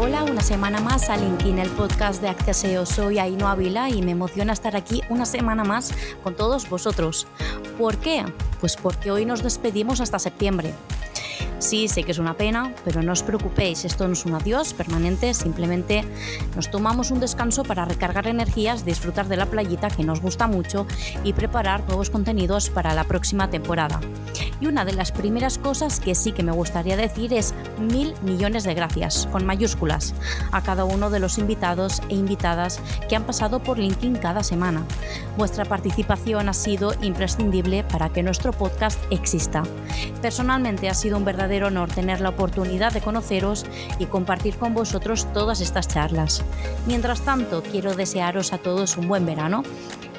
Hola, una semana más a LinkedIn, el podcast de Acceseo. Soy Aino Ávila y me emociona estar aquí una semana más con todos vosotros. ¿Por qué? Pues porque hoy nos despedimos hasta septiembre. Sí, sé que es una pena, pero no os preocupéis, esto no es un adiós permanente, simplemente nos tomamos un descanso para recargar energías, disfrutar de la playita que nos gusta mucho y preparar nuevos contenidos para la próxima temporada. Y una de las primeras cosas que sí que me gustaría decir es mil millones de gracias, con mayúsculas, a cada uno de los invitados e invitadas que han pasado por LinkedIn cada semana. Vuestra participación ha sido imprescindible para que nuestro podcast exista. Personalmente ha sido un verdadero honor tener la oportunidad de conoceros y compartir con vosotros todas estas charlas. Mientras tanto, quiero desearos a todos un buen verano,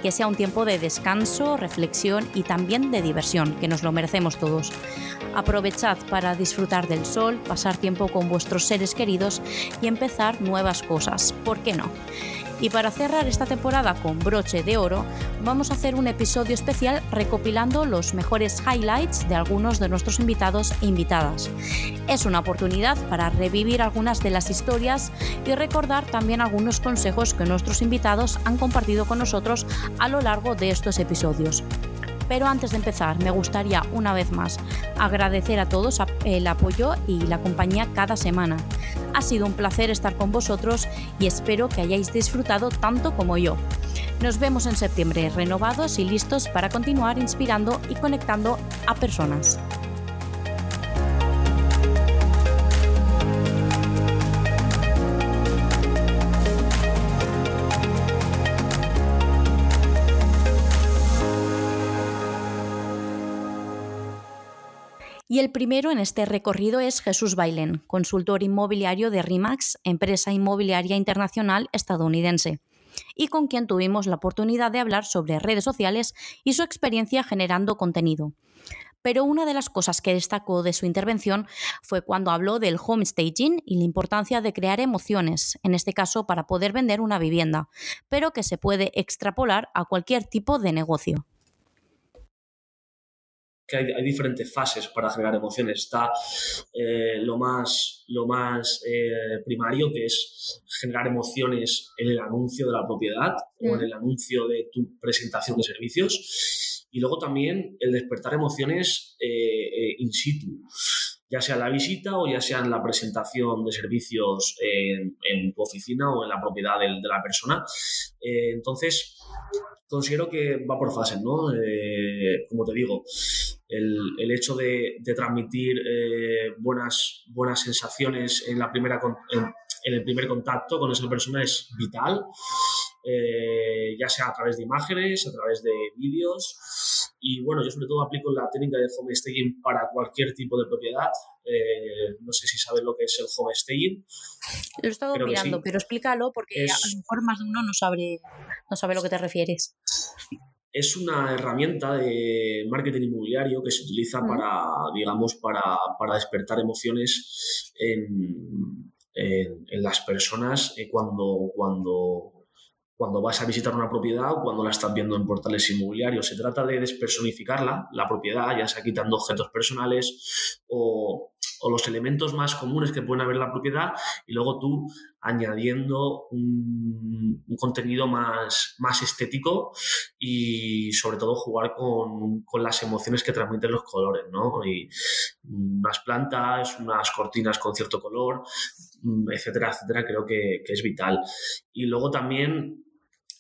que sea un tiempo de descanso, reflexión y también de diversión, que nos lo merecemos todos. Aprovechad para disfrutar del sol, pasar tiempo con vuestros seres queridos y empezar nuevas cosas. ¿Por qué no? Y para cerrar esta temporada con broche de oro, vamos a hacer un episodio especial recopilando los mejores highlights de algunos de nuestros invitados e invitadas. Es una oportunidad para revivir algunas de las historias y recordar también algunos consejos que nuestros invitados han compartido con nosotros a lo largo de estos episodios. Pero antes de empezar, me gustaría una vez más agradecer a todos el apoyo y la compañía cada semana. Ha sido un placer estar con vosotros y espero que hayáis disfrutado tanto como yo. Nos vemos en septiembre renovados y listos para continuar inspirando y conectando a personas. El primero en este recorrido es Jesús Bailén, consultor inmobiliario de RIMAX, empresa inmobiliaria internacional estadounidense, y con quien tuvimos la oportunidad de hablar sobre redes sociales y su experiencia generando contenido. Pero una de las cosas que destacó de su intervención fue cuando habló del home staging y la importancia de crear emociones, en este caso para poder vender una vivienda, pero que se puede extrapolar a cualquier tipo de negocio que hay, diferentes fases para generar emociones. Está eh, lo más, lo más eh, primario, que es generar emociones en el anuncio de la propiedad o en mm. el anuncio de tu presentación de servicios. Y luego también el despertar emociones eh, in situ, ya sea la visita o ya sea en la presentación de servicios en, tu oficina o en la propiedad de, de la persona. entonces, considero que va por fases, ¿no? Como te digo, el, el hecho de, de transmitir eh, buenas, buenas sensaciones en, la primera, en, en, el primer contacto con esa persona es vital, eh, ya sea a través de imágenes, a través de vídeos. Y bueno, yo sobre todo aplico la técnica de home staging para cualquier tipo de propiedad. no sé si sabes lo que es el home staging. Lo he estado mirando, pero explícalo porque a lo mejor más de uno no sabe, no sabe a lo que te refieres. Es una herramienta de marketing inmobiliario que se utiliza para, digamos, para, para despertar emociones en, en, en, las personas eh, cuando, cuando cuando vas a visitar una propiedad o cuando la estás viendo en portales inmobiliarios. Se trata de despersonificarla, la propiedad, ya sea quitando objetos personales o, los elementos más comunes que pueden haber en la propiedad y luego tú añadiendo un, contenido más, más estético y sobre todo jugar con, las emociones que transmiten los colores, ¿no? Y unas plantas, unas cortinas con cierto color, etcétera, etcétera, creo que, que es vital. Y luego también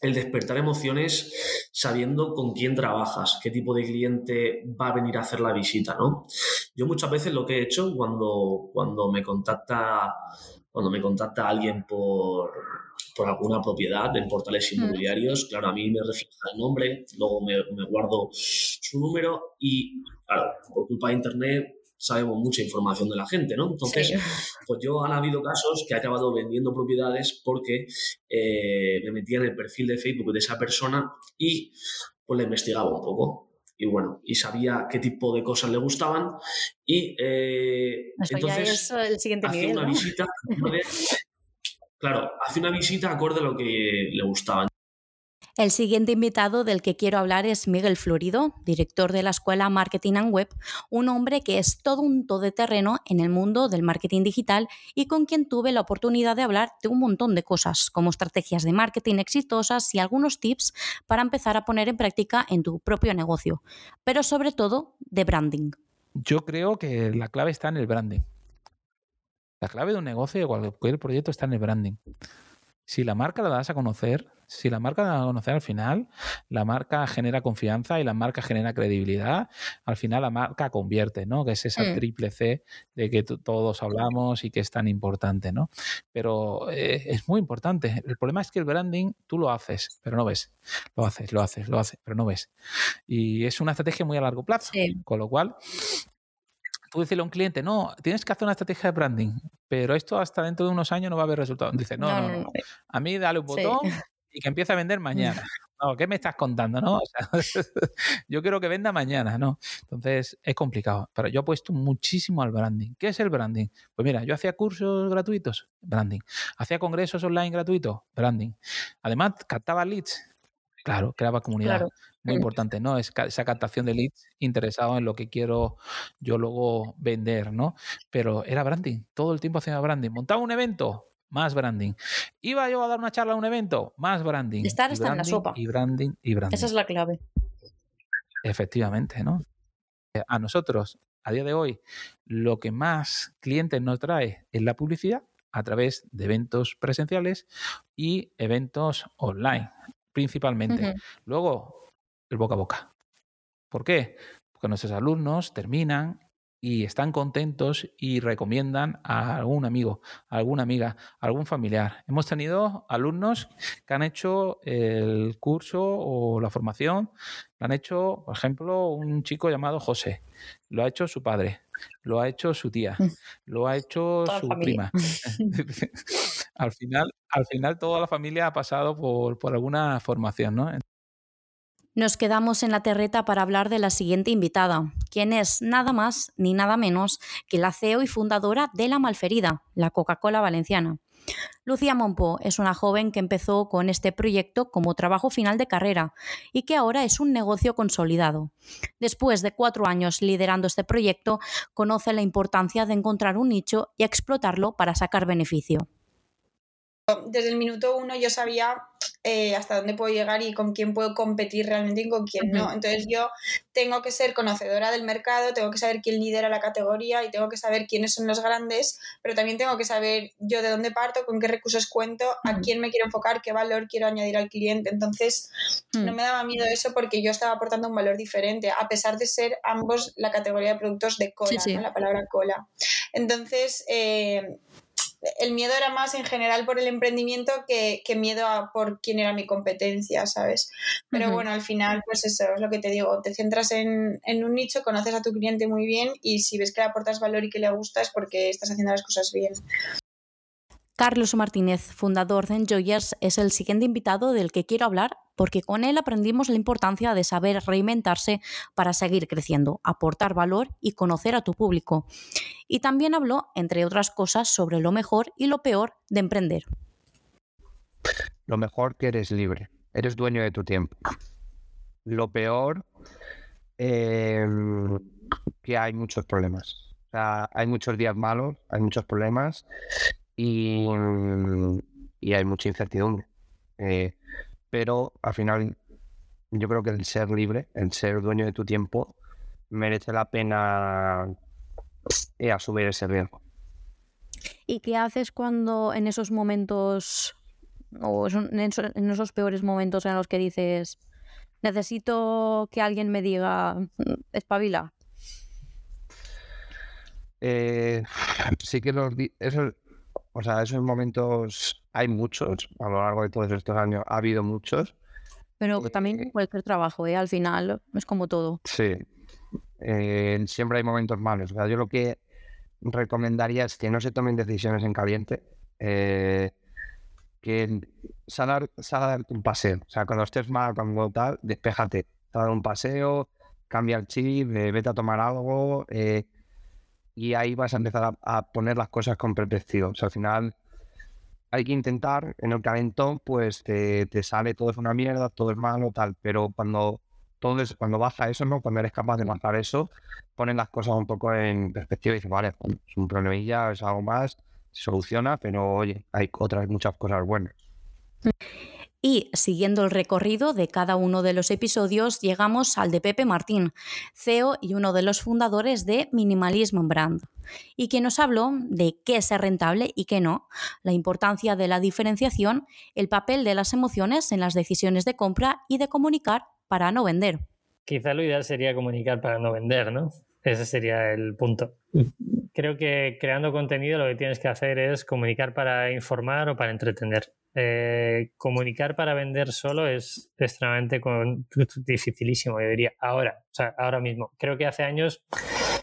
el despertar emociones sabiendo con quién trabajas, qué tipo de cliente va a venir a hacer la visita, ¿no? Yo muchas veces lo que he hecho cuando, cuando me contacta cuando me contacta alguien por, por alguna propiedad en portales mm. inmobiliarios, claro, a mí me refleja el nombre, luego me, me guardo su número y, claro, por culpa de Internet sabemos mucha información de la gente, ¿no? Entonces, pues yo han habido casos que he acabado vendiendo propiedades porque eh, me metía en el perfil de Facebook de esa persona y pues la investigaba un poco. Y bueno, y sabía qué tipo de cosas le gustaban y eh, entonces el siguiente hacía una visita, claro, hace una visita acorde a lo que le gustaba. El siguiente invitado del que quiero hablar es Miguel Florido, director de la Escuela Marketing and Web, un hombre que es todo un todoterreno en el mundo del marketing digital y con quien tuve la oportunidad de hablar de un montón de cosas, como estrategias de marketing exitosas y algunos tips para empezar a poner en práctica en tu propio negocio, pero sobre todo de branding. Yo creo que la clave está en el branding. La clave de un negocio, de cualquier proyecto, está en el branding. Si la marca la das a conocer, si la marca la das a conocer al final, la marca genera confianza y la marca genera credibilidad, al final la marca convierte, ¿no? Que es esa mm. triple C de que todos hablamos y que es tan importante, ¿no? Pero eh, es muy importante. El problema es que el branding tú lo haces, pero no ves. Lo haces, lo haces, lo haces, pero no ves. Y es una estrategia muy a largo plazo. Con lo cual, tú decirle a un cliente, no, tienes que hacer una estrategia de branding, pero esto hasta dentro de unos años no va a haber resultados. Dice, no, no, no, a mí dale un botón y que empiece a vender mañana. No, ¿qué me estás contando? No? yo quiero que venda mañana, ¿no? Entonces es complicado. Pero yo he puesto muchísimo al branding. ¿Qué es el branding? Pues mira, yo hacía cursos gratuitos, branding. Hacía congresos online gratuitos, branding. Además, captaba leads, claro, creaba comunidad muy importante, ¿no? Es esa captación de leads interesado en lo que quiero yo luego vender, ¿no? Pero era branding, todo el tiempo haciendo branding. Montaba un evento, más branding. Iba yo a dar una charla a un evento, más branding. Estar está en la sopa. Y branding, y branding. Esa es la clave. Efectivamente, ¿no? Eh, a nosotros, a día de hoy, lo que más clientes nos trae es la publicidad a través de eventos presenciales y eventos online, principalmente. Luego, el boca a boca. ¿Por qué? Porque nuestros alumnos terminan y están contentos y recomiendan a algún amigo, a alguna amiga, a algún familiar. Hemos tenido alumnos que han hecho el curso o la formación, lo han hecho, por ejemplo, un chico llamado José, lo ha hecho su padre, lo ha hecho su tía, mm. lo ha hecho su prima. al final, al final toda la familia ha pasado por, por alguna formación, ¿no? Nos quedamos en la terreta para hablar de la siguiente invitada, quien es nada más ni nada menos que la CEO y fundadora de La Malferida, la Coca-Cola valenciana. Lucía Monpo es una joven que empezó con este proyecto como trabajo final de carrera y que ahora es un negocio consolidado. Después de cuatro años liderando este proyecto, conoce la importancia de encontrar un nicho y explotarlo para sacar beneficio desde el minuto uno yo sabía eh, hasta dónde puedo llegar y con quién puedo competir realmente y con quién no. Entonces yo tengo que ser conocedora del mercado, tengo que saber quién lidera la categoría y tengo que saber quiénes son los grandes, pero también tengo que saber yo de dónde parto, con qué recursos cuento, a quién me quiero enfocar, qué valor quiero añadir al cliente. Entonces no me daba miedo eso porque yo estaba aportando un valor diferente, a pesar de ser ambos la categoría de productos de cola, la palabra cola. Entonces... Eh, el miedo era más en general por el emprendimiento que, miedo a por quién era mi competencia, ¿sabes? Pero bueno, al final, pues eso es lo que te digo, te centras en, en, un nicho, conoces a tu cliente muy bien y si ves que le aportas valor y que le gusta es porque estás haciendo las cosas bien. Carlos Martínez, fundador de Enjoyers, es el siguiente invitado del que quiero hablar porque con él aprendimos la importancia de saber reinventarse para seguir creciendo, aportar valor y conocer a tu público. Y también habló, entre otras cosas, sobre lo mejor y lo peor de emprender. Lo mejor que eres libre, eres dueño de tu tiempo. Lo peor, em, que hay muchos problemas. hay muchos días malos, hay muchos problemas y, hay mucha incertidumbre. Eh, pero al final yo creo que el ser libre, el ser dueño de tu tiempo, merece la pena eh, asumir ese riesgo. ¿Y qué haces cuando en esos momentos, o en esos, peores momentos en los que dices, necesito que alguien me diga, mm, espabila? Eh, sí que los, eso, o sea, esos momentos hay muchos a lo largo de todos estos años. Ha habido muchos. Pero también eh, cualquier trabajo, ¿eh? Al final es como todo. Sí. Eh, siempre hay momentos malos. O sea, yo lo que recomendaría es que no se tomen decisiones en caliente. Eh, que sal a, dar un paseo. O sea, cuando estés mal, cuando tal, despéjate. Sal a dar un paseo, cambia el chip, vete a tomar algo. Eh, y ahí vas a empezar a, poner las cosas con perspectiva. O sea, al final, hay que intentar, en el calentón, pues te, te sale todo es una mierda, todo es malo, tal, pero cuando todo es, cuando baja eso, ¿no? Cuando eres capaz de bajar eso, pones las cosas un poco en perspectiva y dices, vale, es un problemilla, es algo más, se soluciona, pero oye, hay otras muchas cosas buenas. Y siguiendo el recorrido de cada uno de los episodios, llegamos al de Pepe Martín, CEO y uno de los fundadores de Minimalism Brand, y que nos habló de qué es rentable y qué no, la importancia de la diferenciación, el papel de las emociones en las decisiones de compra y de comunicar para no vender. Quizá lo ideal sería comunicar para no vender, ¿no? Ese sería el punto. Creo que creando contenido lo que tienes que hacer es comunicar para informar o para entretener. Eh, comunicar para vender solo es extremadamente dificilísimo, yo diría. Ahora, o sea, ahora mismo. Creo que hace años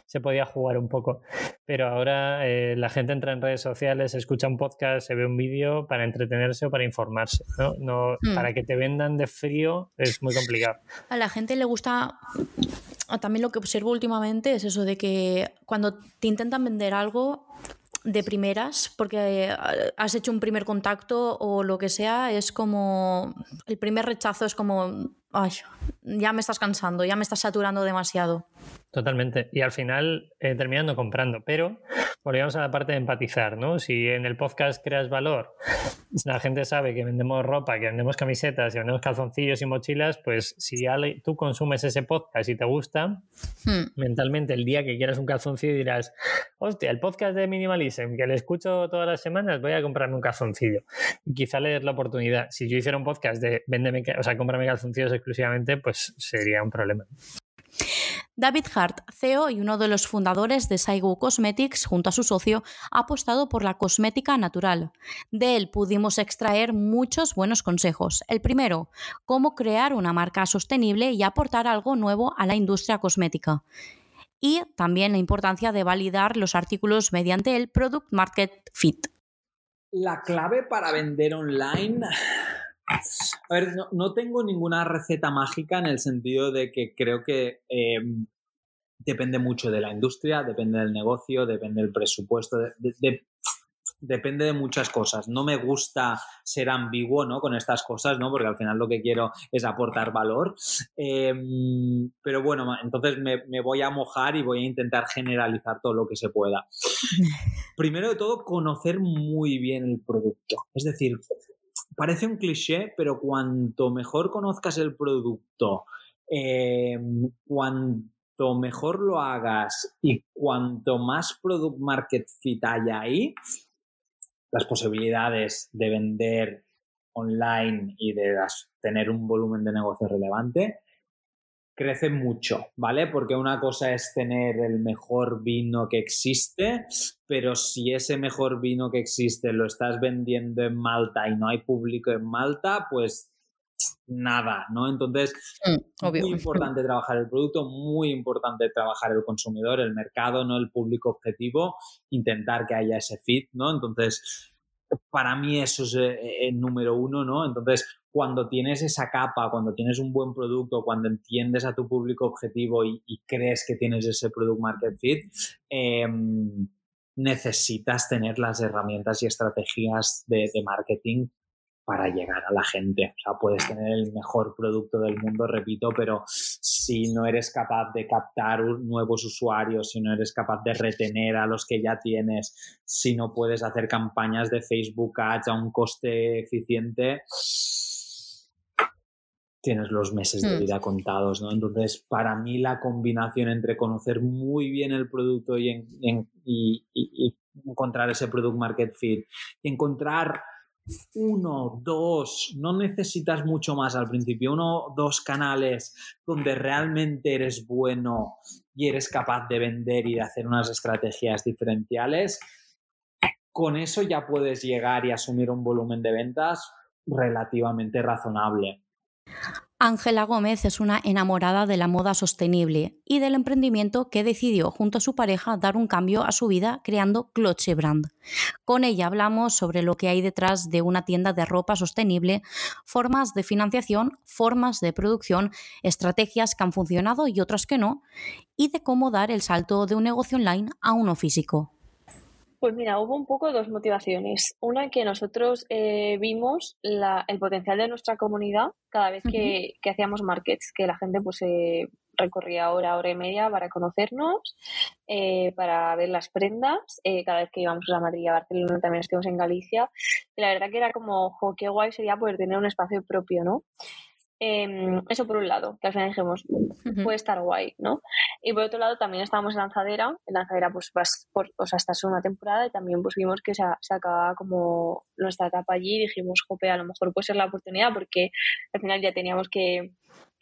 se podía jugar un poco, pero ahora eh, la gente entra en redes sociales, escucha un podcast, se ve un vídeo para entretenerse o para informarse. ¿no? no hmm. Para que te vendan de frío es muy complicado. A la gente le gusta también lo que observo últimamente es eso de que cuando te intentan vender algo, de primeras, porque eh, has hecho un primer contacto o lo que sea, es como. El primer rechazo es como. Ay, ya me estás cansando, ya me estás saturando demasiado. Totalmente. Y al final eh, terminando comprando. Pero volvemos a la parte de empatizar, ¿no? Si en el podcast creas valor, la gente sabe que vendemos ropa, que vendemos camisetas, que vendemos calzoncillos y mochilas, pues si tú consumes ese podcast y te gusta, hmm. mentalmente el día que quieras un calzoncillo dirás, hostia, el podcast de Minimalism, que le escucho todas las semanas, voy a comprarme un calzoncillo. Y quizá le des la oportunidad. Si yo hiciera un podcast de véndeme, o sea, cómprame calzoncillos exclusivamente, pues sería un problema. David Hart, CEO y uno de los fundadores de Saigo Cosmetics, junto a su socio, ha apostado por la cosmética natural. De él pudimos extraer muchos buenos consejos. El primero, cómo crear una marca sostenible y aportar algo nuevo a la industria cosmética. Y también la importancia de validar los artículos mediante el Product Market Fit. La clave para vender online a ver, no, tengo ninguna receta mágica en el sentido de que creo que em, depende mucho de la industria, depende del negocio, depende del presupuesto, depende de muchas cosas. No me gusta ser ambiguo ¿no? con estas cosas, ¿no? porque al final lo que quiero es aportar valor. Em, pero bueno, entonces me, me, voy a mojar y voy a intentar generalizar todo lo que se pueda. Primero de todo, conocer muy bien el producto. Es decir, parece un cliché, pero cuanto mejor conozcas el producto, eh, cuanto mejor lo hagas y cuanto más product market fit haya ahí, las posibilidades de vender online y de tener un volumen de negocio relevante crece mucho, ¿vale? Porque una cosa es tener el mejor vino que existe, pero si ese mejor vino que existe lo estás vendiendo en Malta y no hay público en Malta, pues nada, ¿no? Entonces, mm, muy importante trabajar el producto, muy importante trabajar el consumidor, el mercado, no el público objetivo, intentar que haya ese fit, ¿no? Entonces, para mí eso es eh, el número uno, ¿no? Entonces, cuando tienes esa capa, cuando tienes un buen producto, cuando entiendes a tu público objetivo y, crees que tienes ese product market fit, em, necesitas tener las herramientas y estrategias de, marketing para llegar a la gente. O sea, puedes tener el mejor producto del mundo, repito, pero si no eres capaz de captar nuevos usuarios, si no eres capaz de retener a los que ya tienes, si no puedes hacer campañas de Facebook Ads a un coste eficiente, tienes los meses de hmm. vida contados, ¿no? Entonces, para mí la combinación entre conocer muy bien el producto y, encontrar ese product market fit y encontrar uno, dos, no necesitas mucho más al principio, uno, dos canales donde realmente eres bueno y eres capaz de vender y de hacer unas estrategias diferenciales, con eso ya puedes llegar y asumir un volumen de ventas relativamente razonable. Ángela Gómez es una enamorada de la moda sostenible y del emprendimiento que decidió junto a su pareja dar un cambio a su vida creando Cloche Brand. Con ella hablamos sobre lo que hay detrás de una tienda de ropa sostenible, formas de financiación, formas de producción, estrategias que han funcionado y otras que no, y de cómo dar el salto de un negocio online a uno físico. Pues mira, hubo un poco dos motivaciones. Una que nosotros eh, vimos el potencial de nuestra comunidad cada vez que, hacíamos markets, que la gente pues eh, recorría hora, hora y media para conocernos, eh, para ver las prendas. cada vez que íbamos a Madrid y a Barcelona también estuvimos en Galicia. Y la verdad que era como, jo, qué guay sería poder tener un espacio propio, ¿no? Em, eso por un lado, que al final dijimos, puede estar guay, ¿no? Y por otro lado también estábamos en Lanzadera, en Lanzadera pues vas por, o sea, esta es una temporada y también pues vimos que se, se acababa como nuestra etapa allí y dijimos, jope, a lo mejor puede ser la oportunidad porque al final ya teníamos que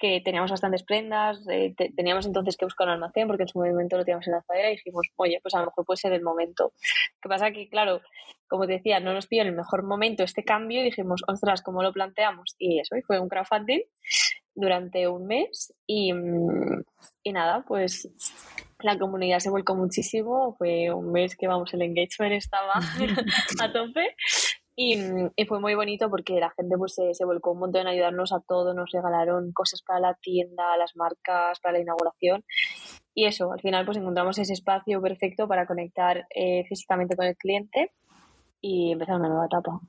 que teníamos bastantes prendas, eh, teníamos entonces que buscar un almacén porque en su momento lo teníamos en la azadera y dijimos, oye, pues a lo mejor puede ser el momento. que pasa? Que, claro, como te decía, no nos pidió en el mejor momento este cambio y dijimos, ostras, ¿cómo lo planteamos? Y eso, y fue un crowdfunding durante un mes y, y nada, pues la comunidad se volcó muchísimo. Fue un mes que, vamos, el engagement estaba a tope. Y, fue muy bonito porque la gente pues se, se, volcó un montón en ayudarnos a todos, nos regalaron cosas para la tienda, las marcas, para la inauguración. Y eso, al final pues encontramos ese espacio perfecto para conectar eh, físicamente con el cliente y empezar una nueva etapa.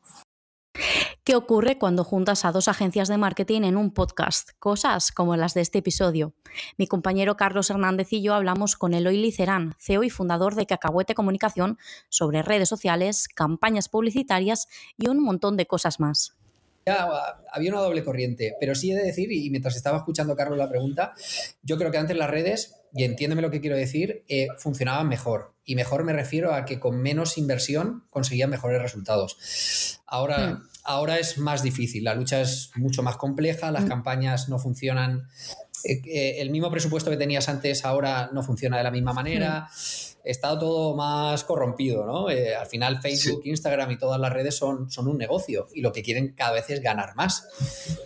¿Qué ocurre cuando juntas a dos agencias de marketing en un podcast? Cosas como las de este episodio. Mi compañero Carlos Hernández y yo hablamos con Eloy Licerán, CEO y fundador de Cacahuete Comunicación, sobre redes sociales, campañas publicitarias y un montón de cosas más. había una doble corriente, pero sí he de decir, y mientras estaba escuchando Carlos la pregunta, yo creo que antes las redes, y entiéndeme lo que quiero decir, eh, funcionaban mejor. Y mejor me refiero a que con menos inversión conseguían mejores resultados. Ahora, hmm ahora es más difícil, la lucha es mucho más compleja, las mm. campañas no funcionan, eh, eh, el mismo presupuesto que tenías antes ahora no funciona de la misma manera, mm. está todo más corrompido, ¿no? Eh, al final Facebook, Instagram y todas las redes son, son un negocio y lo que quieren cada vez es ganar más.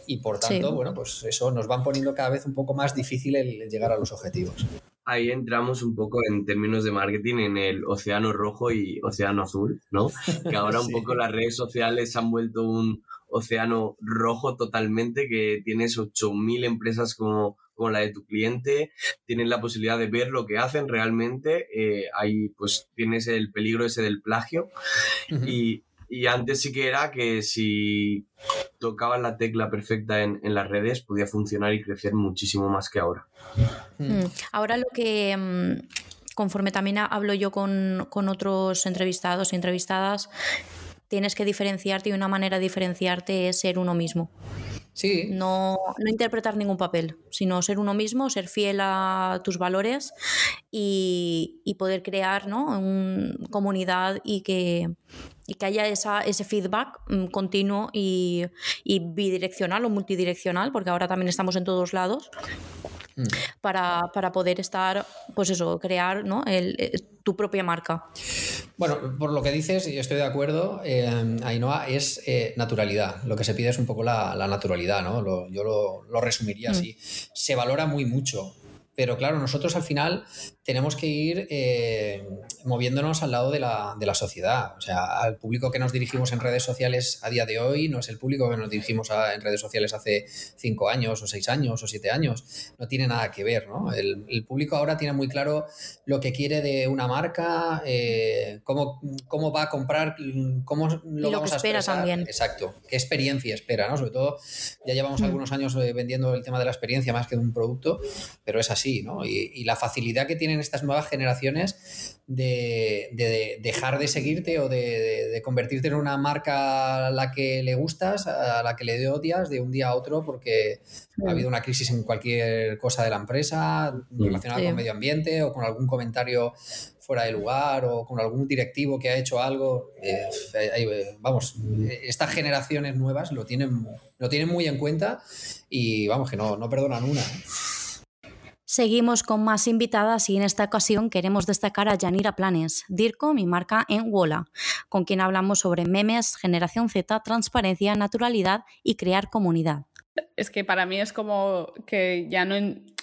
Y por tanto, bueno, pues eso nos van poniendo cada vez un poco más difícil el llegar a los objetivos ahí entramos un poco en términos de marketing en el océano rojo y océano azul, ¿no? Que ahora un poco las redes sociales han vuelto un océano rojo totalmente, que tienes 8.000 empresas como, como la de tu cliente, tienes la posibilidad de ver lo que hacen realmente, eh, ahí pues tienes el peligro ese del plagio. Y y antes sí que era que si tocaban la tecla perfecta en, las redes, podía funcionar y crecer muchísimo más que ahora. Hmm. Ahora lo que, mm, conforme también hablo yo con, con otros entrevistados y entrevistadas, tienes que diferenciarte y una manera de diferenciarte es ser uno mismo. Sí. No, no, interpretar ningún papel, sino ser uno mismo, ser fiel a tus valores y, y poder crear ¿no? una comunidad y que, y que haya esa, ese feedback mm, continuo y, y, bidireccional o multidireccional, porque ahora también estamos en todos lados, mm. para, para, poder estar, pues eso, crear ¿no? el, eh, tu propia marca. Bueno, por lo que dices, y estoy de acuerdo, eh, Ainhoa, es eh, naturalidad. Lo que se pide es un poco la, la naturalidad, ¿no? yo lo, lo resumiría mm. así. Se valora muy mucho pero claro, nosotros al final tenemos que ir eh, moviéndonos al lado de la, de la, sociedad. O sea, al público que nos dirigimos en redes sociales a día de hoy no es el público que nos dirigimos en redes sociales hace cinco años o seis años o siete años. No tiene nada que ver, ¿no? El, el público ahora tiene muy claro lo que quiere de una marca, eh, cómo, cómo, va a comprar, cómo lo, y lo que espera también. Exacto. ¿Qué experiencia espera, ¿no? Sobre todo, ya llevamos mm. algunos años eh, vendiendo el tema de la experiencia más que de un producto, pero es así y, la facilidad que tienen estas nuevas generaciones de, dejar de seguirte o de, convertirte en una marca a la que le gustas, a la que le odias de un día a otro porque ha habido una crisis en cualquier cosa de la empresa relacionada con medio ambiente o con algún comentario fuera de lugar o con algún directivo que ha hecho algo. Eh, vamos, estas generaciones nuevas lo tienen, lo tienen muy en cuenta y vamos, que no, no perdonan una. ¿eh? Seguimos con más invitadas y en esta ocasión queremos destacar a Yanira Planes, DIRCO, mi marca en Wola, con quien hablamos sobre memes, generación Z, transparencia, naturalidad y crear comunidad. Es que para mí es como que ya no,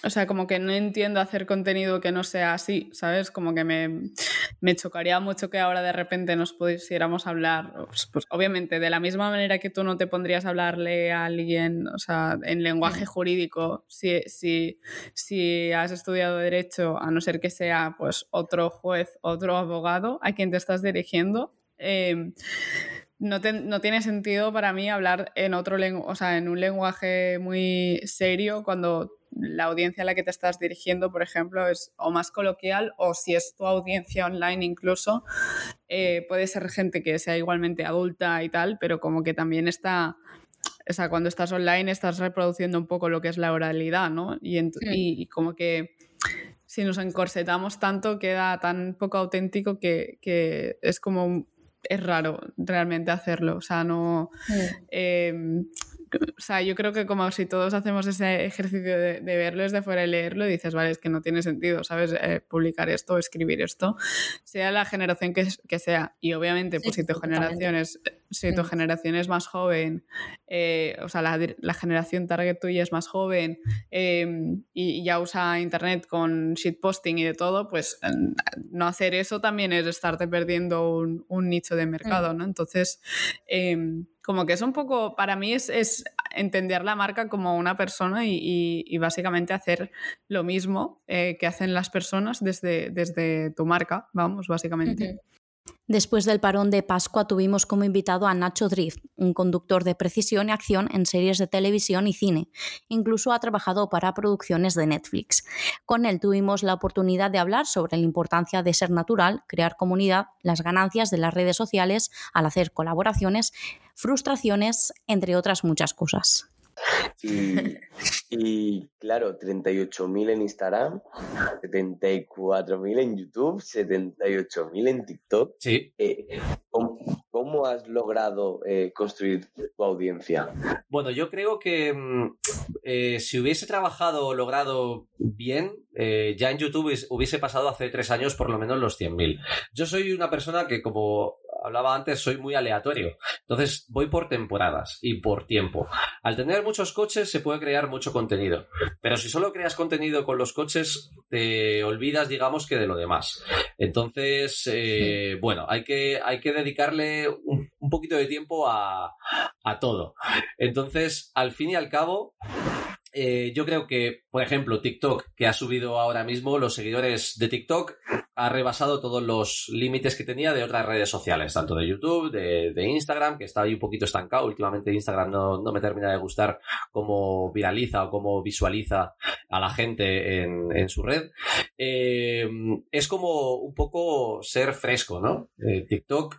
o sea, como que no entiendo hacer contenido que no sea así, ¿sabes? Como que me, me chocaría mucho que ahora de repente nos pudiéramos hablar, pues, pues, obviamente de la misma manera que tú no te pondrías a hablarle a alguien, o sea, en lenguaje jurídico, si, si, si has estudiado derecho, a no ser que sea pues otro juez, otro abogado a quien te estás dirigiendo. Eh, no, no, tiene sentido para mí hablar en otro o sea, en un lenguaje muy serio cuando la audiencia a la que te estás dirigiendo, por ejemplo, es o más coloquial o si es tu audiencia online incluso, eh, puede ser gente que sea igualmente adulta y tal, pero como que también está, o sea, cuando estás online estás reproduciendo un poco lo que es la oralidad, ¿no? Y, y, como que si nos encorsetamos tanto queda tan poco auténtico que, que es como es raro realmente hacerlo. O sea, no. Em, o sea, yo creo que como si todos hacemos ese ejercicio de, verlo desde fuera y leerlo, y dices, vale, es que no tiene sentido, ¿sabes? Eh, publicar esto, escribir esto, sea la generación que, que sea. Y obviamente, pues si tu generación es, si tu generación es más joven, eh, o sea, la, la, generación target tuya es más joven em, y, ya usa internet con shitposting y de todo, pues no hacer eso también es estarte perdiendo un, un nicho de mercado, ¿no? Entonces, em, como que es un poco, para mí es, es entender la marca como una persona y, y, básicamente hacer lo mismo eh, que hacen las personas desde, desde tu marca, vamos, básicamente. Después del parón de Pascua tuvimos como invitado a Nacho Drift, un conductor de precisión y acción en series de televisión y cine. Incluso ha trabajado para producciones de Netflix. Con él tuvimos la oportunidad de hablar sobre la importancia de ser natural, crear comunidad, las ganancias de las redes sociales al hacer colaboraciones, frustraciones, entre otras muchas cosas. Y, claro, 38.000 en Instagram, 74.000 en YouTube, 78.000 en TikTok. Sí. Eh, ¿cómo, has logrado eh, construir tu audiencia? Bueno, yo creo que mm, eh, si hubiese trabajado o logrado bien, ya en YouTube hubiese pasado hace tres años por lo menos los 100.000. Yo soy una persona que como hablaba antes, soy muy aleatorio. Entonces voy por temporadas y por tiempo. Al tener muchos coches se puede crear mucho contenido. Pero si solo creas contenido con los coches, te olvidas, digamos, que de lo demás. Entonces, eh, bueno, hay que, hay que dedicarle un, poquito de tiempo a, a todo. Entonces, al fin y al cabo, eh, yo creo que, por ejemplo, TikTok, que ha subido ahora mismo los seguidores de TikTok, ha rebasado todos los límites que tenía de otras redes sociales, tanto de YouTube, de, Instagram, que está ahí un poquito estancado. Últimamente Instagram no, me termina de gustar cómo viraliza o cómo visualiza a la gente en, su red. Eh, es como un poco ser fresco, ¿no? Eh, TikTok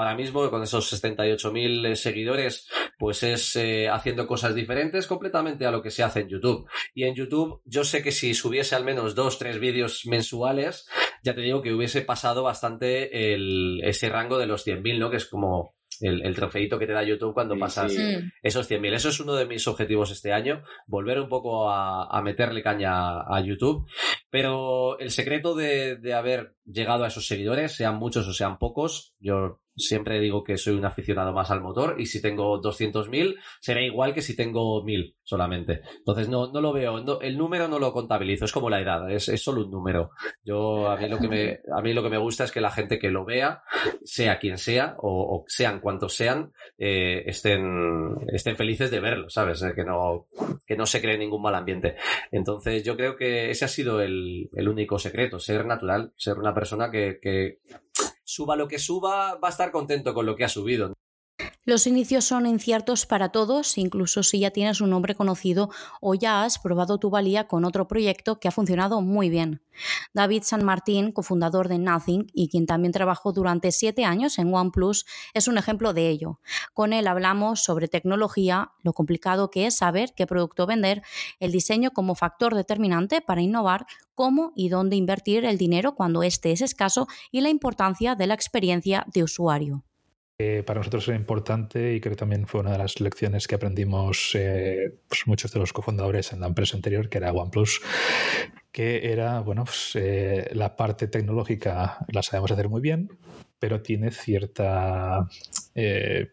ahora mismo con esos 68.000 eh, seguidores, pues es eh, haciendo cosas diferentes completamente a lo que se hace en YouTube. Y en YouTube yo sé que si subiese al menos dos, tres vídeos mensuales, ya te digo que hubiese pasado bastante el, ese rango de los 100.000, ¿no? Que es como el, el, trofeito que te da YouTube cuando pasas mm. esos 100.000. Eso es uno de mis objetivos este año, volver un poco a, meterle caña a YouTube. Pero el secreto de, de, haber llegado a esos seguidores, sean muchos o sean pocos, yo siempre digo que soy un aficionado más al motor y si tengo 200.000 será igual que si tengo 1.000 solamente. Entonces no, no lo veo, el número no lo contabilizo, es como la edad, es, es, solo un número. Yo a mí, lo que me, a mí lo que me gusta es que la gente que lo vea, sea quien sea o, sean cuantos sean, eh, estén, estén felices de verlo, ¿sabes? Eh, que, no, que no se cree ningún mal ambiente. Entonces yo creo que ese ha sido el, el único secreto, ser natural, ser una persona que, que suba lo que suba, va a estar contento con lo que ha subido. Los inicios son inciertos para todos, incluso si ya tienes un nombre conocido o ya has probado tu valía con otro proyecto que ha funcionado muy bien. David San Martín, cofundador de Nothing y quien también trabajó durante siete años en OnePlus, es un ejemplo de ello. Con él hablamos sobre tecnología, lo complicado que es saber qué producto vender, el diseño como factor determinante para innovar, cómo y dónde invertir el dinero cuando éste es escaso y la importancia de la experiencia de usuario para nosotros era importante y creo que también fue una de las lecciones que aprendimos eh, pues muchos de los cofundadores en la empresa anterior, que era OnePlus, que era, bueno, pues, eh, la parte tecnológica la sabemos hacer muy bien, pero tiene cierta... Eh,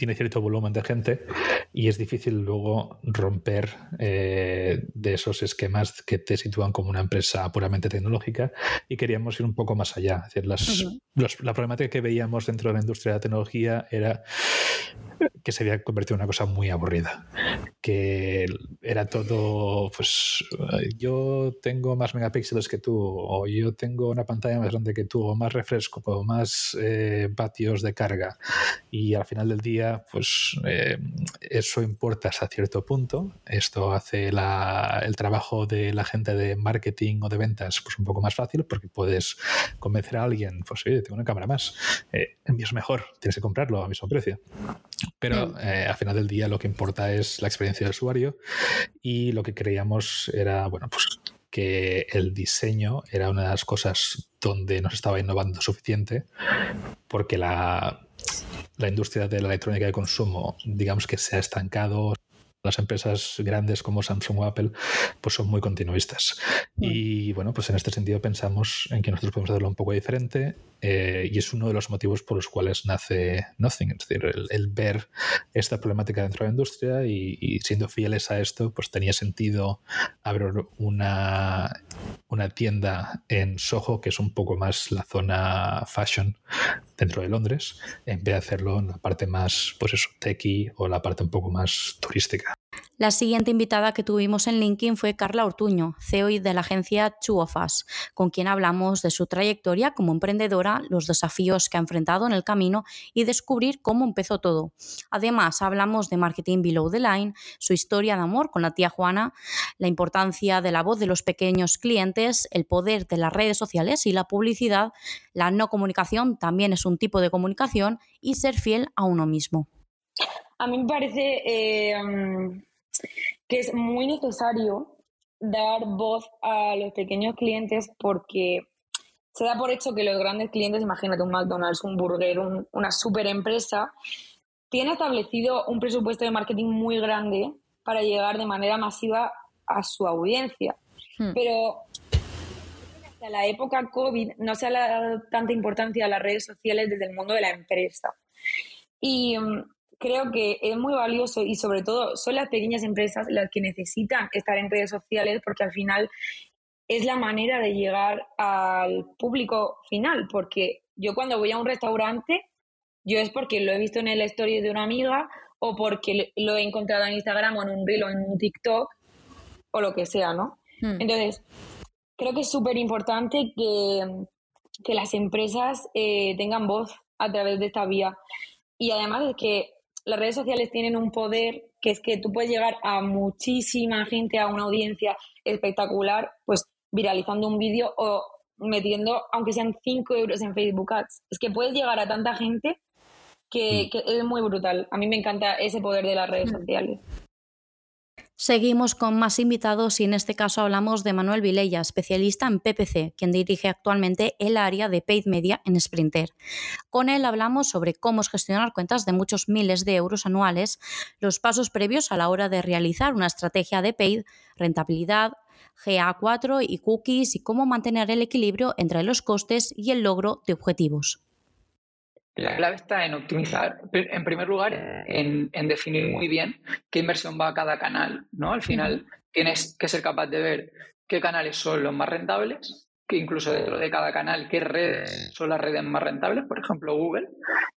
tiene cierto volumen de gente y es difícil luego romper eh, de esos esquemas que te sitúan como una empresa puramente tecnológica y queríamos ir un poco más allá. Es decir, las, la problemática que veíamos dentro de la industria de la tecnología era que se había convertido en una cosa muy aburrida. Que era todo, pues yo tengo más megapíxeles que tú, o yo tengo una pantalla más grande que tú, o más refresco, o más eh, vatios de carga. Y al final del día, pues eh, eso importa hasta cierto punto. Esto hace el trabajo de la gente de marketing o de ventas pues un poco más fácil porque puedes convencer a alguien, pues oye, tengo una cámara más, eh, es mejor, tienes que comprarlo a mismo precio. Pero eh, al final del día lo que importa es la experiencia del usuario y lo que creíamos era, bueno, pues que el diseño era una de las cosas donde nos estaba innovando suficiente porque la, la industria de la electrónica de consumo, digamos que se ha estancado, las empresas grandes como Samsung o Apple pues son muy continuistas. Mm. Y bueno, pues en este sentido pensamos en que nosotros podemos hacerlo un poco diferente eh, y es uno de los motivos por los cuales nace Nothing, es decir, el, ver esta problemática dentro de la industria y, siendo fieles a esto, pues tenía sentido abrir una, una tienda en Soho, que es un poco más la zona fashion dentro de Londres, en vez de hacerlo en la parte más, pues eso, techie o la parte un poco más turística. La siguiente invitada que tuvimos en LinkedIn fue Carla Ortuño, CEO de la agencia Two of Us, con quien hablamos de su trayectoria como emprendedora, los desafíos que ha enfrentado en el camino y descubrir cómo empezó todo. Además, hablamos de marketing below the line, su historia de amor con la tía Juana, la importancia de la voz de los pequeños clientes, el poder de las redes sociales y la publicidad, la no comunicación también es un tipo de comunicación y ser fiel a uno mismo. A mí me parece eh, que es muy necesario dar voz a los pequeños clientes porque se da por hecho que los grandes clientes, imagínate un McDonald's, un Burger, una super empresa, tiene establecido un presupuesto de marketing muy grande para llegar de manera masiva a su audiencia. Hmm. Pero hasta la época COVID no se ha dado tanta importancia a las redes sociales desde el mundo de la empresa. Y mm, creo que es muy valioso y sobre todo son las pequeñas empresas las que necesitan estar en redes sociales porque al final es la manera de llegar al público final, porque yo cuando voy a un restaurante, yo es porque lo he visto en el story de una amiga o porque lo he encontrado en Instagram o en un reel o en un TikTok o lo que sea, ¿no? Hmm. Entonces, creo que es súper importante que, que, las empresas eh, tengan voz a través de esta vía. Y además es que las redes sociales tienen un poder que es que tú puedes llegar a muchísima gente, a una audiencia espectacular, pues viralizando un vídeo o metiendo, aunque sean 5 euros en Facebook Ads. Es que puedes llegar a tanta gente que, mm. que, es muy brutal. A mí me encanta ese poder de las redes mm. sociales. Seguimos con más invitados y en este caso hablamos de Manuel Vilella, especialista en PPC, quien dirige actualmente el área de Paid Media en Sprinter. Con él hablamos sobre cómo gestionar cuentas de muchos miles de euros anuales, los pasos previos a la hora de realizar una estrategia de Paid, rentabilidad, GA4 y cookies y cómo mantener el equilibrio entre los costes y el logro de objetivos. La clave está en optimizar, en primer lugar, en, definir muy bien qué inversión va a cada canal. ¿no? Al final tienes que ser capaz de ver qué canales son los más rentables, que incluso dentro de cada canal, qué redes son las redes más rentables, por ejemplo Google.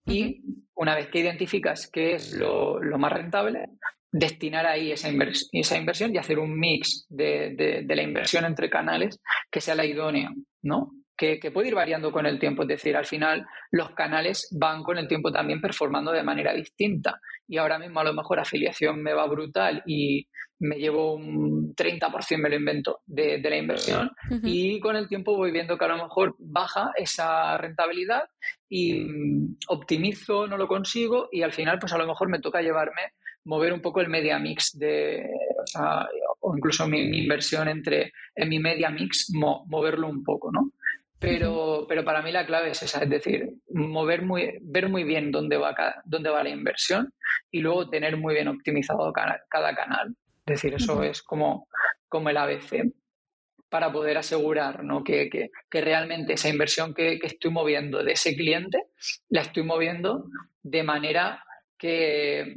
Y una vez que identificas qué es lo, más rentable, destinar ahí esa, esa, inversión y hacer un mix de, de, de, la inversión entre canales que sea la idónea, ¿no? Que, puede ir variando con el tiempo. Es decir, al final los canales van con el tiempo también performando de manera distinta. Y ahora mismo a lo mejor afiliación me va brutal y me llevo un 30%, me lo invento, de, la inversión. Y con el tiempo voy viendo que a lo mejor baja esa rentabilidad y optimizo, no lo consigo y al final pues a lo mejor me toca llevarme mover un poco el media mix de, o, incluso mi, inversión entre en mi media mix, moverlo un poco, ¿no? Pero, pero para mí la clave es esa, es decir, mover muy, ver muy bien dónde va, dónde va la inversión y luego tener muy bien optimizado cada, canal. Es decir, eso es como, como el ABC para poder asegurar ¿no? que, que, que, realmente esa inversión que, que, estoy moviendo de ese cliente la estoy moviendo de manera que,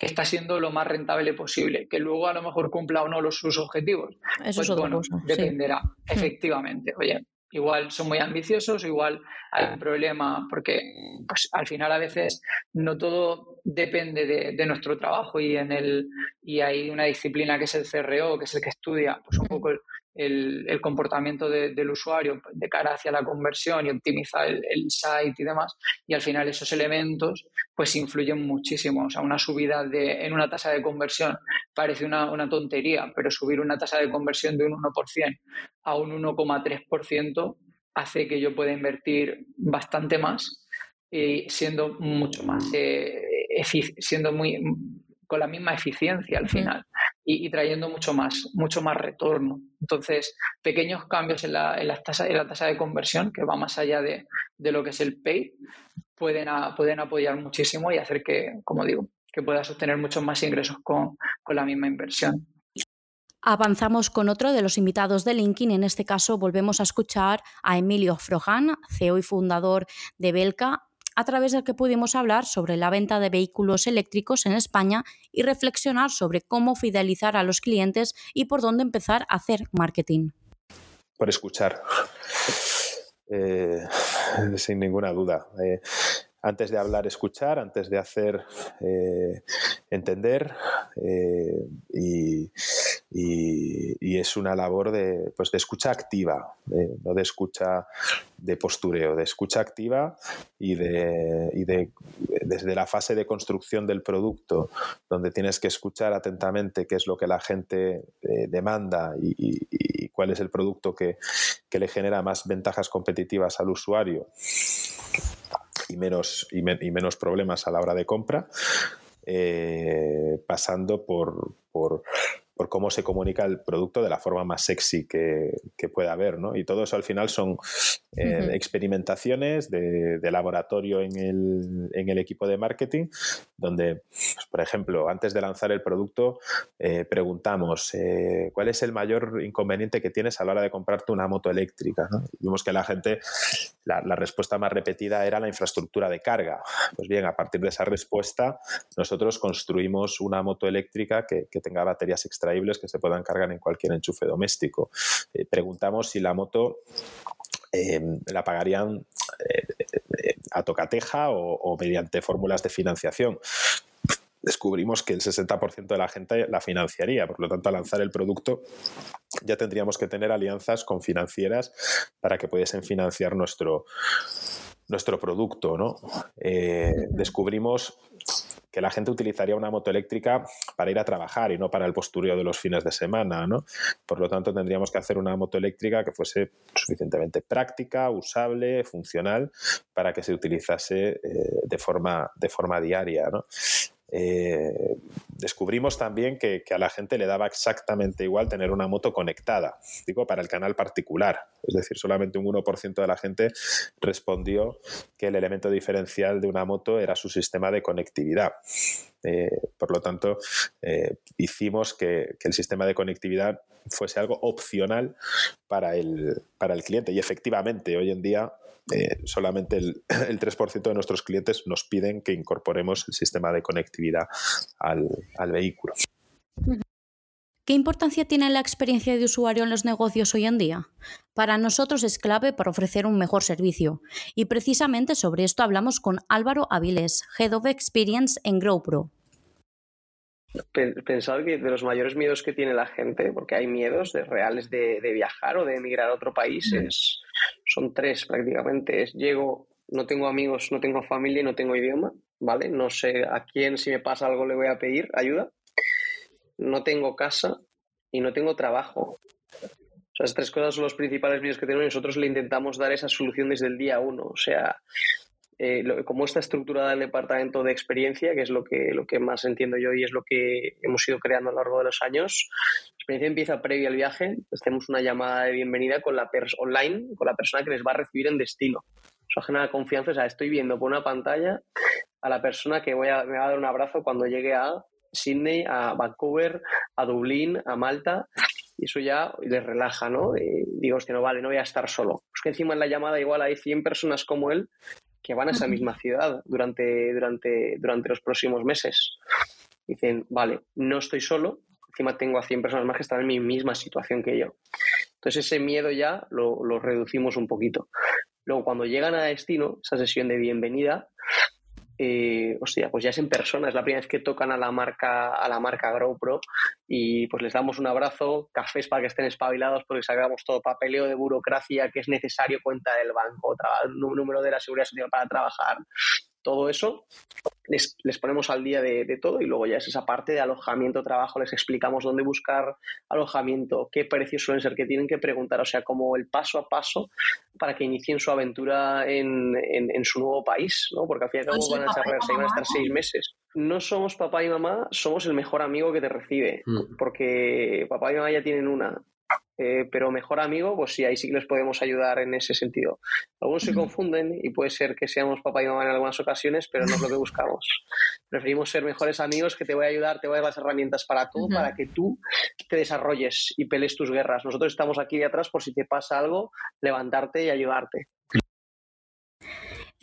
está siendo lo más rentable posible. Que luego a lo mejor cumpla o no los, sus objetivos. Eso pues es otra bueno, cosa, sí. dependerá, efectivamente. Oye, igual son muy ambiciosos, igual hay un problema, porque pues, al final a veces no todo depende de, de nuestro trabajo y, en el, y hay una disciplina que es el CRO, que es el que estudia pues, un poco el, el, comportamiento de- del usuario de cara hacia la conversión y optimizar el, el site y demás. Y al final esos elementos pues influyen muchísimo. O sea, una subida de, en una tasa de conversión parece una, una tontería, pero subir una tasa de conversión de un 1% a un 1,3% hace que yo pueda invertir bastante más y siendo mucho más eh, siendo muy con la misma eficiencia al final y, trayendo mucho más mucho más retorno. Entonces pequeños cambios en la, en las tasas- en la tasa de conversión que va más allá de, de lo que es el pay pueden, a- pueden apoyar muchísimo y hacer que como digo que puedas obtener muchos más ingresos con, con la misma inversión. Avanzamos con otro de los invitados de LinkedIn. En este caso, volvemos a escuchar a Emilio Frojan, CEO y fundador de Belka, a través del que pudimos hablar sobre la venta de vehículos eléctricos en España y reflexionar sobre cómo fidelizar a los clientes y por dónde empezar a hacer marketing. por escuchar. Eh, sin ninguna duda. Eh, antes de hablar, escuchar, antes de hacer, eh, entender. y, y- es una labor de, pues, de escucha activa, no de escucha de postureo, de escucha activa y, de, y de, desde la fase de construcción del producto, donde tienes que escuchar atentamente qué es lo que la gente eh, demanda y, cuál es el producto que, que le genera más ventajas competitivas al usuario y menos, y, men- y menos problemas a la hora de compra, eh, pasando por, por, por cómo se comunica el producto de la forma más sexy que, que pueda haber. ¿no? Y todo eso al final son eh, experimentaciones de, de laboratorio en el, en el equipo de marketing, donde, pues, por ejemplo, antes de lanzar el producto, eh, preguntamos eh, cuál es el mayor inconveniente que tienes a la hora de comprarte una moto eléctrica. ¿no? Vimos que la gente, la, la respuesta más repetida era la infraestructura de carga. Pues bien, a partir de esa respuesta, nosotros construimos una moto eléctrica que, que tenga baterías extraíbles que se puedan cargar en cualquier enchufe doméstico. Eh, preguntamos si la moto eh, la pagarían eh, a tocateja o, o mediante fórmulas de financiación. Descubrimos que el 60% de la gente la financiaría, por lo tanto, al lanzar el producto ya tendríamos que tener alianzas con financieras para que pudiesen financiar nuestro, nuestro producto. ¿no? Eh, descubrimos que la gente utilizaría una moto eléctrica para ir a trabajar y no para el postureo de los fines de semana. ¿no? Por lo tanto, tendríamos que hacer una moto eléctrica que fuese suficientemente práctica, usable, funcional, para que se utilizase eh, de, forma, de forma diaria. ¿no? Eh, descubrimos también que, a la gente le daba exactamente igual tener una moto conectada, digo, para el canal particular. Es decir, solamente un 1% de la gente respondió que el elemento diferencial de una moto era su sistema de conectividad. Eh, por lo tanto, eh, hicimos que, que, el sistema de conectividad fuese algo opcional para el, para el cliente. Y efectivamente, hoy en día eh, solamente el, el 3% de nuestros clientes nos piden que incorporemos el sistema de conectividad al, al, vehículo. ¿Qué importancia tiene la experiencia de usuario en los negocios hoy en día? Para nosotros es clave para ofrecer un mejor servicio. Y precisamente sobre esto hablamos con Álvaro Aviles, Head of Experience en GrowPro. Pensar que de los mayores miedos que tiene la gente, porque hay miedos de, reales de, de, viajar o de emigrar a otro país, es, son tres prácticamente. Es llego, no tengo amigos, no tengo familia y no tengo idioma, ¿vale? No sé a quién si me pasa algo le voy a pedir ayuda. No tengo casa y no tengo trabajo. O sea, esas tres cosas son los principales miedos que tenemos y nosotros le intentamos dar esa solución desde el día uno. O sea, eh, como está estructurada el departamento de experiencia, que es lo que, lo que más entiendo yo y es lo que hemos ido creando a lo largo de los años. La experiencia empieza previa al viaje, hacemos una llamada de bienvenida con la online, con la persona que les va a recibir en destino. Eso genera confianza, o sea, estoy viendo por una pantalla a la persona que voy a, me va a dar un abrazo cuando llegue a Sydney, a Vancouver, a Dublín, a Malta, y eso ya les relaja, ¿no? Y digo, hostia, no vale, no voy a estar solo. Es que encima en la llamada igual hay 100 personas como él que van a esa misma ciudad durante, durante, durante los próximos meses. Dicen, vale, no estoy solo, encima tengo a 100 personas más que están en mi misma situación que yo. Entonces ese miedo ya lo, lo reducimos un poquito. Luego, cuando llegan a destino, esa sesión de bienvenida, eh, hostia, pues ya es en persona, es la primera vez que tocan a la marca, a la marca GrowPro y pues les damos un abrazo, cafés para que estén espabilados porque sacamos todo papeleo de burocracia que es necesario, cuenta del banco, número de la seguridad social para trabajar, todo eso, les, les ponemos al día de, de, todo y luego ya es esa parte de alojamiento, trabajo, les explicamos dónde buscar alojamiento, qué precios suelen ser, que tienen que preguntar, o sea, como el paso a paso para que inicien su aventura en, en, en su nuevo país, ¿no? Porque al fin y al cabo van a, estar, van a estar seis meses. No somos papá y mamá, somos el mejor amigo que te recibe, Mm. porque papá y mamá ya tienen una, eh, pero mejor amigo, pues sí, ahí sí que les podemos ayudar en ese sentido. Algunos se confunden y puede ser que seamos papá y mamá en algunas ocasiones, pero no es lo que buscamos. Preferimos ser mejores amigos que te voy a ayudar, te voy a dar las herramientas para Ujú. para que tú te desarrolles y pelees tus guerras. Nosotros estamos aquí de atrás por si te pasa algo, levantarte y ayudarte.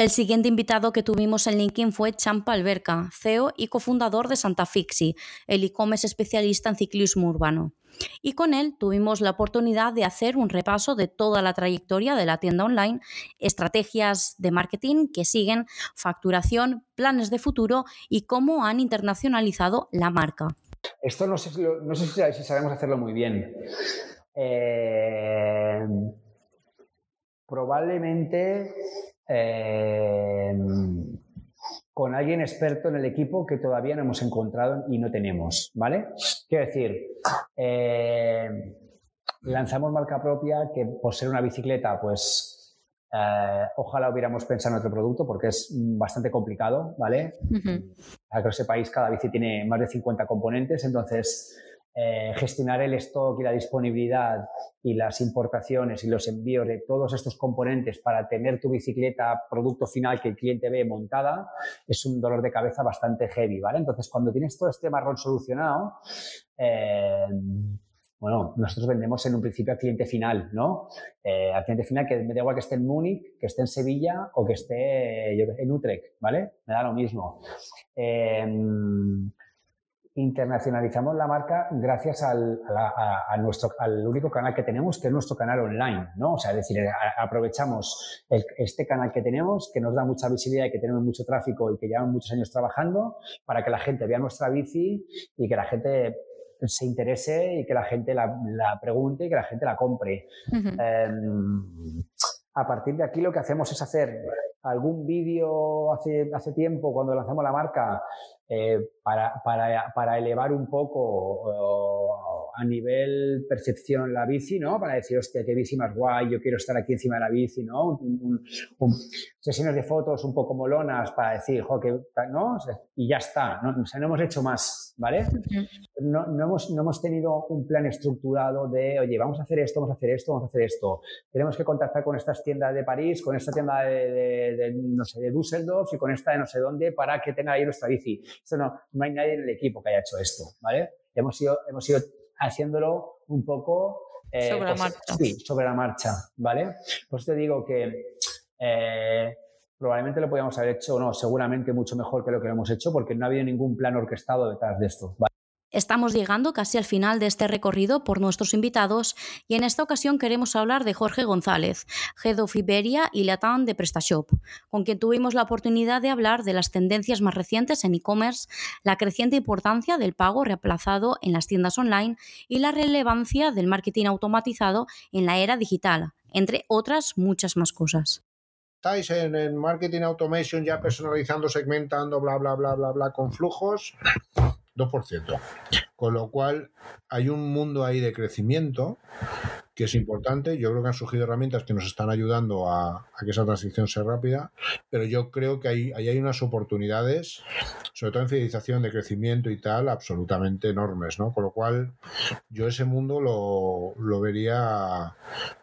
El siguiente invitado que tuvimos en LinkedIn fue Champa Alberca, CEO y cofundador de Santa Fixi, el e-commerce especialista en ciclismo urbano. Y con él tuvimos la oportunidad de hacer un repaso de toda la trayectoria de la tienda online, estrategias de marketing que siguen, facturación, planes de futuro y cómo han internacionalizado la marca. Esto no sé, si sabemos hacerlo muy bien. Eh, probablemente eh, con alguien experto en el equipo que todavía no hemos encontrado y no tenemos, ¿vale? Quiero decir, eh, lanzamos marca propia que por ser una bicicleta, pues eh, ojalá hubiéramos pensado en otro producto porque es bastante complicado, ¿vale? Para que sepáis, cada bici tiene más de 50 componentes, entonces eh, gestionar el stock y la disponibilidad y las importaciones y los envíos de todos estos componentes para tener tu bicicleta, producto final que el cliente ve montada, es un dolor de cabeza bastante heavy, ¿vale? Entonces, cuando tienes todo este marrón solucionado, eh, bueno, nosotros vendemos en un principio al cliente final, ¿no? Eh, al cliente final que me da igual que esté en Múnich, que esté en Sevilla o que esté en Utrecht, ¿vale? Me da lo mismo. Eh, internacionalizamos la marca gracias al, a a- a nuestro, al único canal que tenemos, que es nuestro canal online, ¿no? O sea, es decir, a- aprovechamos el- este canal que tenemos, que nos da mucha visibilidad y que tenemos mucho tráfico y que llevamos muchos años trabajando, para que la gente vea nuestra bici y que la gente se interese y que la gente la, la pregunte y que la gente la compre. Em, a partir de aquí lo que hacemos es hacer algún vídeo hace, hace tiempo cuando lanzamos la marca eh, para, para- para elevar un poco eh, a nivel percepción la bici, ¿no? Para decir, hostia, qué bici más guay, yo quiero estar aquí encima de la bici, ¿no? Un- un- un- sesiones de fotos un poco molonas para decir, jo, que, ¿no? O sea, y ya está, ¿no? O sea, no hemos hecho más, ¿vale? no, no hemos, no hemos tenido un plan estructurado de, oye, vamos a hacer esto, vamos a hacer esto, vamos a hacer esto. Tenemos que contactar con estas tiendas de París, con esta tienda de, de- de, no sé, de Düsseldorf y con esta de no sé dónde para que tenga ahí nuestra bici. Esto no, no hay nadie en el equipo que haya hecho esto, ¿vale? Hemos ido, hemos ido haciéndolo un poco... eh, Sobre la pues, marcha. Sí, sobre la marcha, ¿vale? Pues te digo que eh, probablemente lo podíamos haber hecho, no, seguramente mucho mejor que lo que lo hemos hecho porque no ha habido ningún plan orquestado detrás de esto, ¿vale? Estamos llegando casi al final de este recorrido por nuestros invitados y en esta ocasión queremos hablar de Jorge González, Head of Iberia y Latam de PrestaShop, con quien tuvimos la oportunidad de hablar de las tendencias más recientes en e-commerce, la creciente importancia del pago reemplazado en las tiendas online y la relevancia del marketing automatizado en la era digital, entre otras muchas más cosas. estáis en, en marketing automation ya personalizando, segmentando, bla, bla, bla, bla, bla, con flujos, 2%. Con lo cual hay un mundo ahí de crecimiento que es importante. Yo creo que han surgido herramientas que nos están ayudando a, que esa transición sea rápida, pero yo creo que ahí, ahí hay unas oportunidades, sobre todo en fidelización de crecimiento y tal, absolutamente enormes, ¿no? Con lo cual yo ese mundo lo, lo vería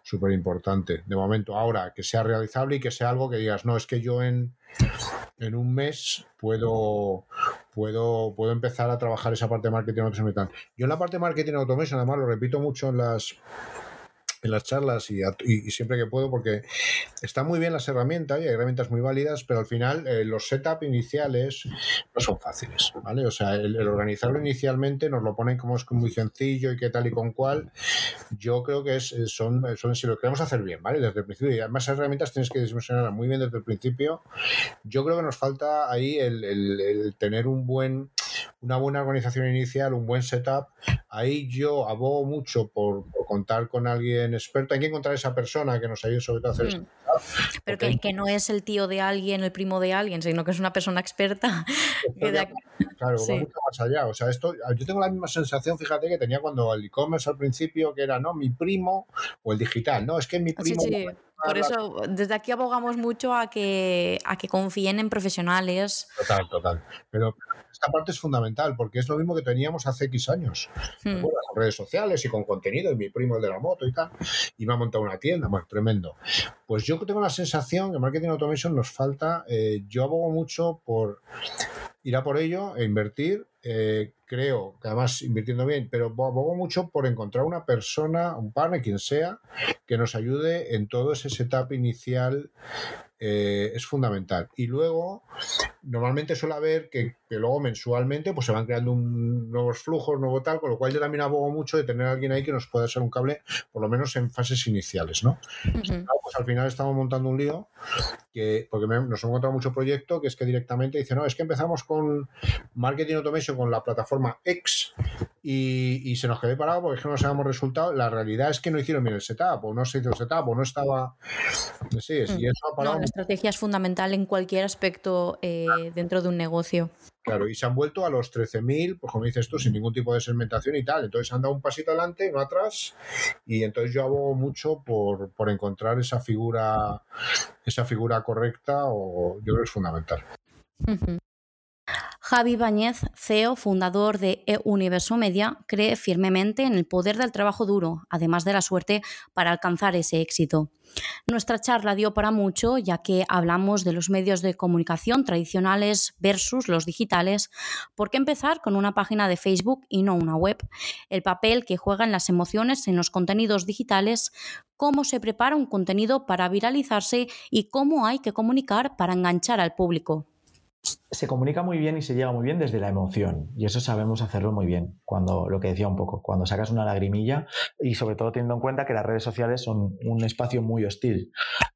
súper importante. De momento, ahora que sea realizable y que sea algo que digas, no, es que yo en, en un mes puedo, puedo, puedo empezar a trabajar esa parte de marketing automation. Yo en la parte de marketing automation, además lo repito mucho en las las charlas y, a- y- y siempre que puedo porque están muy bien las herramientas y hay herramientas muy válidas, pero al final eh, los setup iniciales no son fáciles, ¿vale? O sea, el, organizarlo inicialmente nos lo ponen como es muy sencillo y qué tal y con cual. Yo creo que es, es- son, son si lo queremos hacer bien, ¿vale? Desde el principio y además herramientas tienes que dimensionarlas muy bien desde el principio. Yo creo que nos falta ahí el, el- el tener un buen una buena organización inicial, un buen setup. Ahí yo abogo mucho por, por contar con alguien experto. Hay que encontrar esa persona que nos ayude sobre todo a hacer Mm. Pero que, que no es el tío de alguien, el primo de alguien, sino que es una persona experta. que Claro, Sí. va mucho más allá. O sea, esto, yo tengo la misma sensación, fíjate, que tenía cuando el e-commerce al principio, que era, no, mi primo o el digital. No, es que mi Sí, primo. sí. Por bla, bla, eso, desde aquí abogamos mucho a que, a que confíen en profesionales. Total, total. Pero esta parte es fundamental porque es lo mismo que teníamos hace X años. Hmm. Bueno, con redes sociales y con contenido, y mi primo el de la moto y tal, y me ha montado una tienda, bueno, tremendo. Pues yo tengo la sensación que Marketing Automation nos falta, eh, yo abogo mucho por ir a por ello e invertir. eh, creo que además invirtiendo bien, pero abogo mucho por encontrar una persona, un partner, quien sea, que nos ayude en todo ese setup inicial eh, es fundamental. Y luego, normalmente suele haber que, que luego mensualmente pues se van creando un- nuevos flujos, nuevo tal, con lo cual yo también abogo mucho de tener a alguien ahí que nos pueda echar un cable, por lo menos en fases iniciales, ¿no? No, pues al final estamos montando un lío que, porque me- nos hemos encontrado mucho proyecto que es que directamente dice, no, es que empezamos con Marketing Automation con la plataforma X y, y se nos quedó parado porque es que no sabemos resultado. La realidad es que no hicieron bien el setup, o no se hizo el setup, o no estaba. Sí, y eso ha No, parado. Estrategia es fundamental en cualquier aspecto eh, dentro de un negocio. Claro, y se han vuelto a los 13.000, pues como dices tú, sin ningún tipo de segmentación y tal. Entonces han dado un pasito adelante, no atrás, y entonces yo abogo mucho por, por encontrar esa figura, esa figura correcta, o yo creo que es fundamental. Javi Bañez, CEO, fundador de E-Universo Media, cree firmemente en el poder del trabajo duro, además de la suerte, para alcanzar ese éxito. Nuestra charla dio para mucho, ya que hablamos de los medios de comunicación tradicionales versus los digitales. ¿Por qué empezar con una página de Facebook y no una web? El papel que juegan las emociones en los contenidos digitales, cómo se prepara un contenido para viralizarse y cómo hay que comunicar para enganchar al público. Se comunica muy bien y se llega muy bien desde la emoción. Y eso sabemos hacerlo muy bien. Cuando, lo que decía un poco, cuando sacas una lagrimilla y sobre todo teniendo en cuenta que las redes sociales son un espacio muy hostil.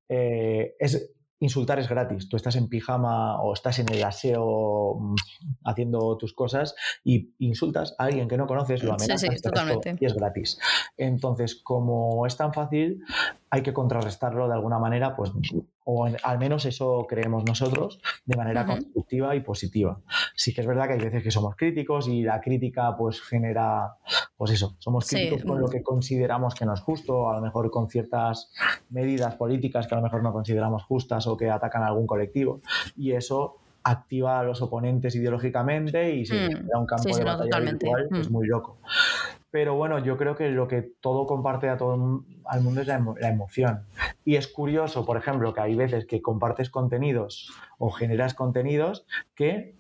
Eh, es, insultar es gratis. Tú estás en pijama o estás en el aseo mm, haciendo tus cosas y insultas a alguien que no conoces, lo Sí, amenazas sí, totalmente. y es gratis. Entonces, como es tan fácil, hay que contrarrestarlo de alguna manera, pues, o en- al menos eso creemos nosotros, de manera Ujú. constructiva y positiva. Sí que es verdad que hay veces que somos críticos y la crítica pues genera, pues eso, somos Sí, críticos con lo mm. que consideramos que no es justo, a lo mejor con ciertas medidas políticas que a lo mejor no consideramos justas o que atacan a algún colectivo y eso activa a los oponentes ideológicamente y se Mm, genera un campo sí, sí, de batalla virtual Mm. muy loco. Pero bueno, yo creo que lo que todo comparte a todo al mundo es la, emo- la emoción. Y es curioso, por ejemplo, que hay veces que compartes contenidos o generas contenidos que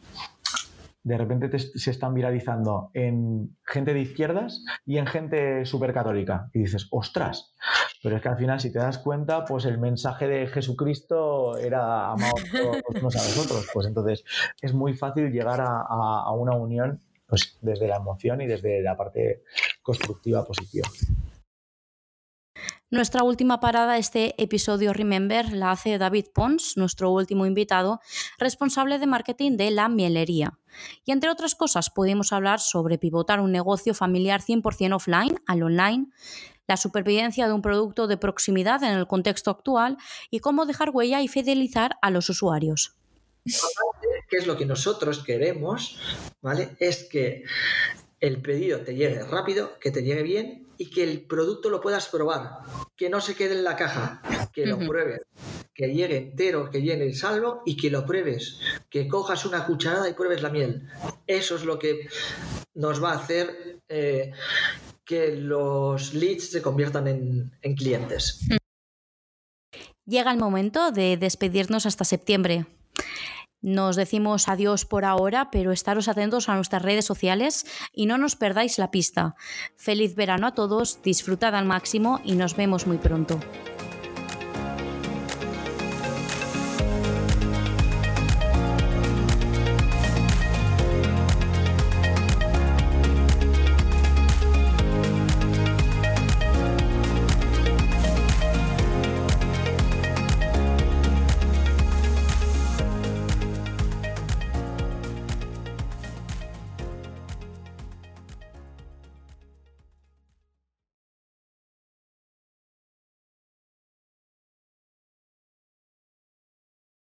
de repente te- se están viralizando en gente de izquierdas y en gente súper católica. Y dices, ostras, pero es que al final, si te das cuenta, pues el mensaje de Jesucristo era amados unos a los otros. Pues entonces es muy fácil llegar a- a una unión pues, desde la emoción y desde la parte constructiva positiva. Nuestra última parada de este episodio Remember la hace David Pons, nuestro último invitado, responsable de marketing de La Mielería. Y entre otras cosas podemos hablar sobre pivotar un negocio familiar 100% offline al online, la supervivencia de un producto de proximidad en el contexto actual y cómo dejar huella y fidelizar a los usuarios. que es lo que nosotros queremos, ¿vale? Es que el pedido te llegue rápido, que te llegue bien y que el producto lo puedas probar, que no se quede en la caja, que lo Ujú. pruebes, que llegue entero, que llegue salvo y que lo pruebes, que cojas una cucharada y pruebes la miel. Eso es lo que nos va a hacer eh, que los leads se conviertan en, en clientes. Llega el momento de despedirnos hasta septiembre. Nos decimos adiós por ahora, pero estaros atentos a nuestras redes sociales y no nos perdáis la pista. Feliz verano a todos, disfrutad al máximo y nos vemos muy pronto.